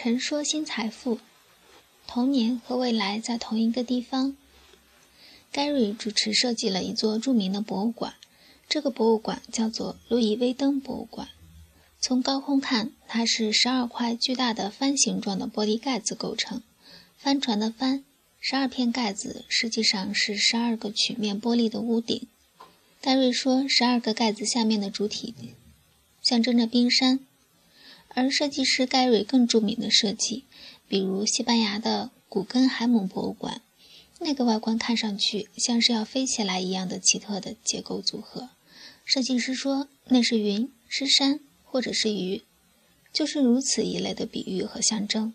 陈说新财富，童年和未来在同一个地方。盖瑞主持设计了一座著名的博物馆，这个博物馆叫做路易威登博物馆。从高空看，它是十二块巨大的帆形状的玻璃盖子构成，帆船的帆，十二片盖子实际上是十二个曲面玻璃的屋顶。盖瑞说，十二个盖子下面的主体象征着冰山。而设计师盖瑞更著名的设计，比如西班牙的古根海姆博物馆，那个外观看上去像是要飞起来一样的奇特的结构组合，设计师说那是云，是山，或者是鱼，就是如此一类的比喻和象征。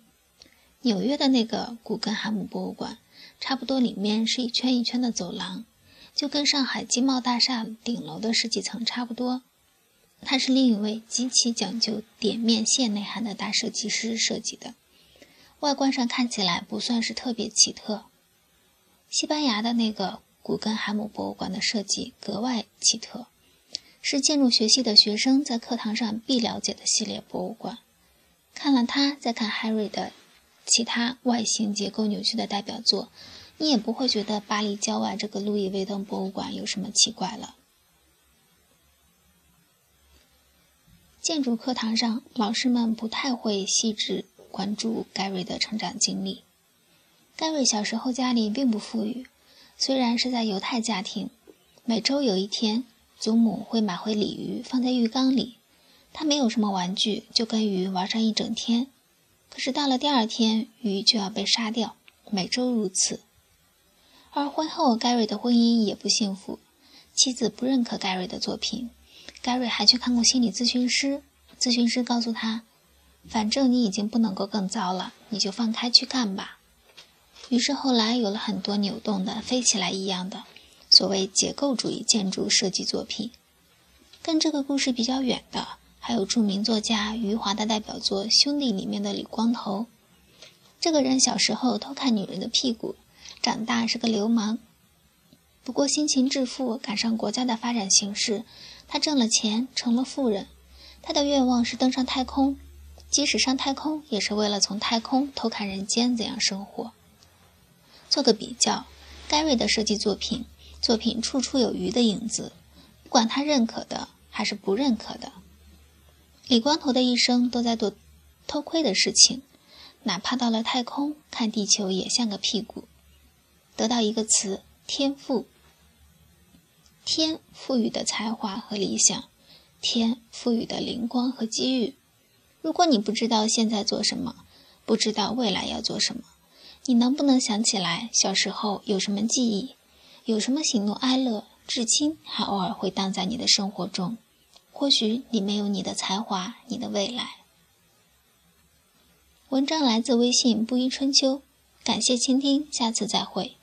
纽约的那个古根海姆博物馆，差不多里面是一圈一圈的走廊，就跟上海金茂大厦顶楼的十几层差不多。它是另一位极其讲究点面线内涵的大设计师设计的，外观上看起来不算是特别奇特。西班牙的那个古根海姆博物馆的设计格外奇特，是建筑学系的学生在课堂上必了解的系列博物馆。看了它，再看 Harry 的其他外形结构扭曲的代表作，你也不会觉得巴黎郊外这个路易威登博物馆有什么奇怪了。建筑课堂上，老师们不太会细致关注盖瑞的成长经历。盖瑞小时候家里并不富裕，虽然是在犹太家庭，每周有一天，祖母会买回鲤鱼放在浴缸里，他没有什么玩具，就跟鱼玩上一整天。可是到了第二天，鱼就要被杀掉，每周如此。而婚后，盖瑞的婚姻也不幸福，妻子不认可盖瑞的作品。盖瑞还去看过心理咨询师，咨询师告诉他：“反正你已经不能够更糟了，你就放开去干吧。”于是后来有了很多扭动的、飞起来一样的所谓结构主义建筑设计作品。跟这个故事比较远的，还有著名作家余华的代表作《兄弟》里面的李光头。这个人小时候偷看女人的屁股，长大是个流氓。不过辛勤致富，赶上国家的发展形势。他挣了钱，成了富人。他的愿望是登上太空，即使上太空，也是为了从太空偷看人间怎样生活。做个比较，盖瑞的设计作品，作品处处有鱼的影子，不管他认可的还是不认可的。李光头的一生都在做偷窥的事情，哪怕到了太空看地球，也像个屁股。得到一个词：天赋。天赋予的才华和理想，天赋予的灵光和机遇。如果你不知道现在做什么，不知道未来要做什么，你能不能想起来小时候有什么记忆，有什么喜怒哀乐，至今还偶尔会荡在你的生活中？或许你没有你的才华，你的未来。文章来自微信布衣春秋，感谢倾听，下次再会。